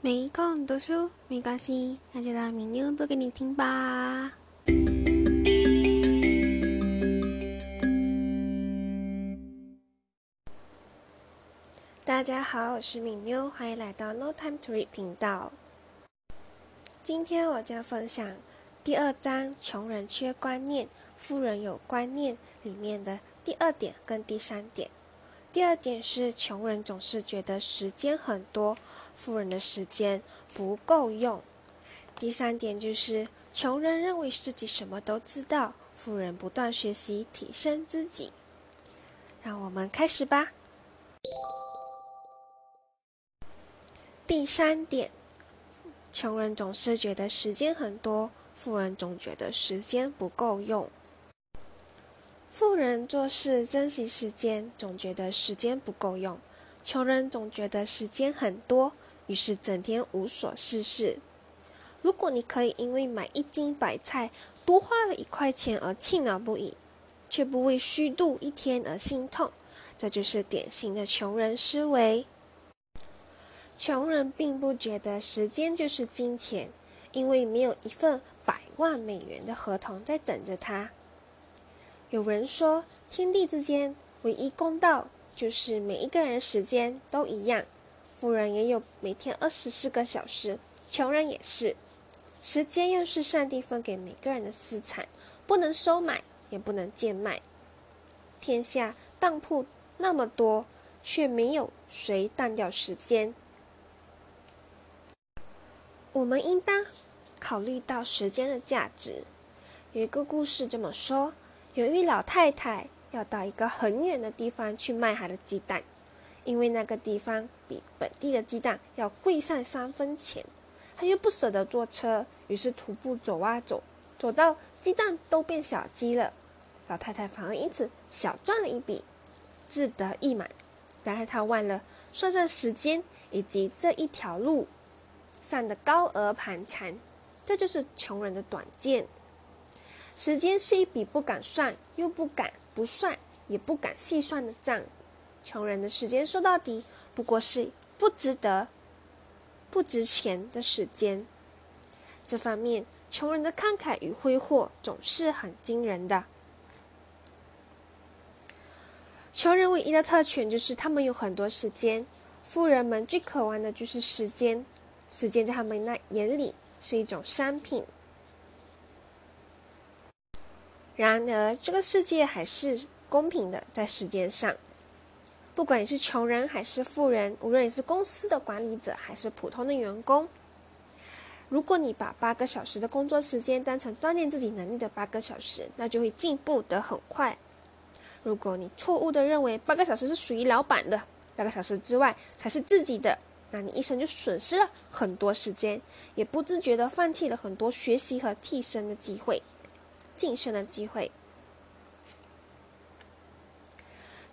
没空读书没关系，那就让米妞读给你听吧。大家好，我是敏妞，欢迎来到 No Time to Read 频道。今天我将分享第二章“穷人缺观念，富人有观念”里面的第二点跟第三点。第二点是，穷人总是觉得时间很多，富人的时间不够用。第三点就是，穷人认为自己什么都知道，富人不断学习提升自己。让我们开始吧。第三点，穷人总是觉得时间很多，富人总觉得时间不够用。富人做事珍惜时间，总觉得时间不够用；穷人总觉得时间很多，于是整天无所事事。如果你可以因为买一斤白菜多花了一块钱而气恼不已，却不为虚度一天而心痛，这就是典型的穷人思维。穷人并不觉得时间就是金钱，因为没有一份百万美元的合同在等着他。有人说，天地之间唯一公道就是每一个人的时间都一样。富人也有每天二十四个小时，穷人也是。时间又是上帝分给每个人的私产，不能收买，也不能贱卖。天下当铺那么多，却没有谁当掉时间。我们应当考虑到时间的价值。有一个故事这么说。有一老太太要到一个很远的地方去卖她的鸡蛋，因为那个地方比本地的鸡蛋要贵上三分钱。她又不舍得坐车，于是徒步走啊走，走到鸡蛋都变小鸡了。老太太反而因此小赚了一笔，自得意满。然而她忘了算算时间以及这一条路上的高额盘缠，这就是穷人的短见。时间是一笔不敢算，又不敢不算，也不敢细算的账。穷人的时间说到底不过是不值得、不值钱的时间。这方面，穷人的慷慨与挥霍总是很惊人的。穷人唯一的特权就是他们有很多时间，富人们最渴望的就是时间。时间在他们那眼里是一种商品。然而，这个世界还是公平的，在时间上，不管你是穷人还是富人，无论你是公司的管理者还是普通的员工，如果你把八个小时的工作时间当成锻炼自己能力的八个小时，那就会进步得很快。如果你错误的认为八个小时是属于老板的，八个小时之外才是自己的，那你一生就损失了很多时间，也不自觉地放弃了很多学习和提升的机会。晋升的机会。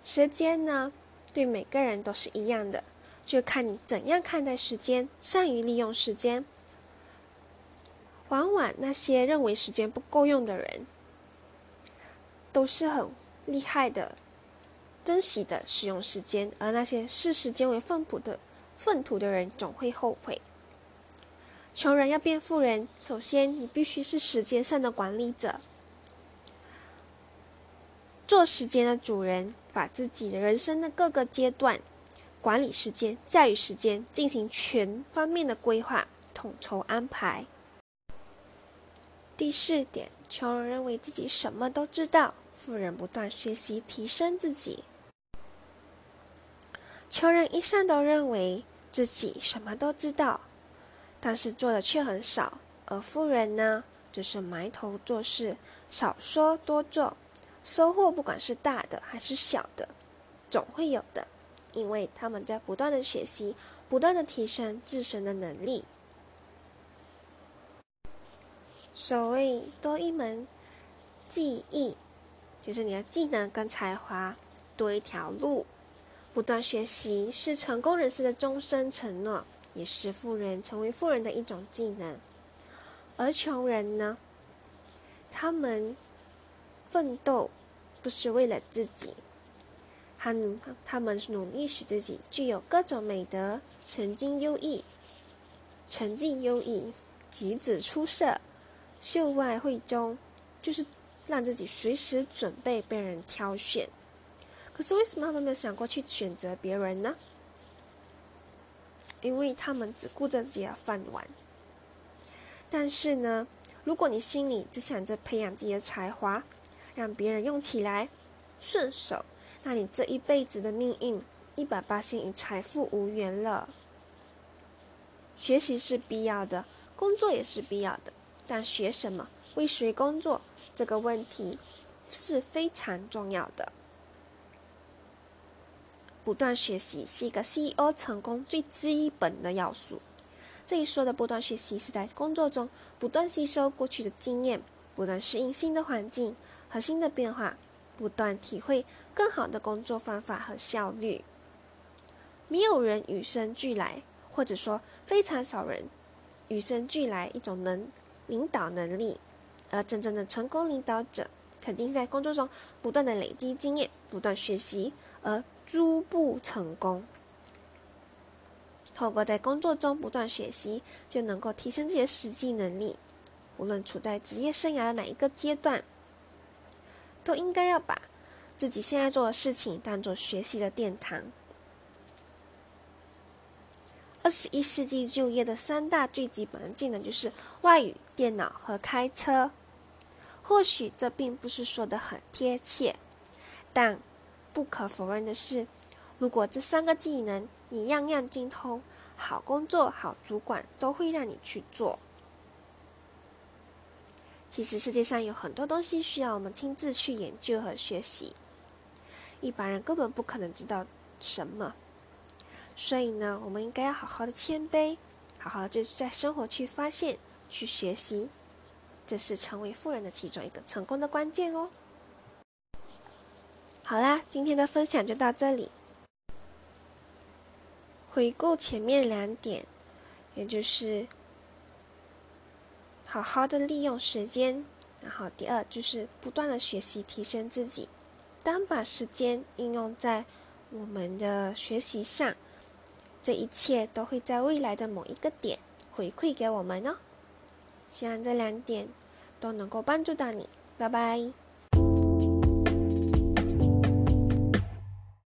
时间呢，对每个人都是一样的，就看你怎样看待时间，善于利用时间。往往那些认为时间不够用的人，都是很厉害的，珍惜的使用时间；而那些视时间为粪土的粪土的人，总会后悔。穷人要变富人，首先你必须是时间上的管理者。做时间的主人，把自己的人生的各个阶段管理时间、驾驭时间，进行全方面的规划、统筹安排。第四点，穷人认为自己什么都知道，富人不断学习提升自己。穷人一向都认为自己什么都知道，但是做的却很少；而富人呢，就是埋头做事，少说多做。收获不管是大的还是小的，总会有的，因为他们在不断的学习，不断的提升自身的能力。所谓多一门技艺，就是你的技能跟才华多一条路。不断学习是成功人士的终身承诺，也是富人成为富人的一种技能。而穷人呢，他们。奋斗不是为了自己，他他们努力使自己具有各种美德，曾经优异。成绩优异，举止出色，秀外慧中，就是让自己随时准备被人挑选。可是为什么他们没有想过去选择别人呢？因为他们只顾着自己的饭碗。但是呢，如果你心里只想着培养自己的才华，让别人用起来顺手，那你这一辈子的命运一百八星与财富无缘了。学习是必要的，工作也是必要的，但学什么、为谁工作这个问题是非常重要的。不断学习是一个 CEO 成功最基本的要素。这一说的不断学习是在工作中不断吸收过去的经验，不断适应新的环境和新的变化，不断体会更好的工作方法和效率。没有人与生俱来，或者说非常少人与生俱来一种能领导能力，而真正的成功领导者肯定在工作中不断的累积经验，不断学习而。逐步成功。透过在工作中不断学习，就能够提升自己的实际能力。无论处在职业生涯的哪一个阶段，都应该要把自己现在做的事情当做学习的殿堂。二十一世纪就业的三大最基本的技能就是外语、电脑和开车。或许这并不是说的很贴切，但。不可否认的是，如果这三个技能你样样精通，好工作、好主管都会让你去做。其实世界上有很多东西需要我们亲自去研究和学习，一般人根本不可能知道什么。所以呢，我们应该要好好的谦卑，好好就是在生活去发现、去学习，这是成为富人的其中一个成功的关键哦。好啦，今天的分享就到这里。回顾前面两点，也就是好好的利用时间，然后第二就是不断的学习提升自己。当把时间应用在我们的学习上，这一切都会在未来的某一个点回馈给我们哦。希望这两点都能够帮助到你。拜拜。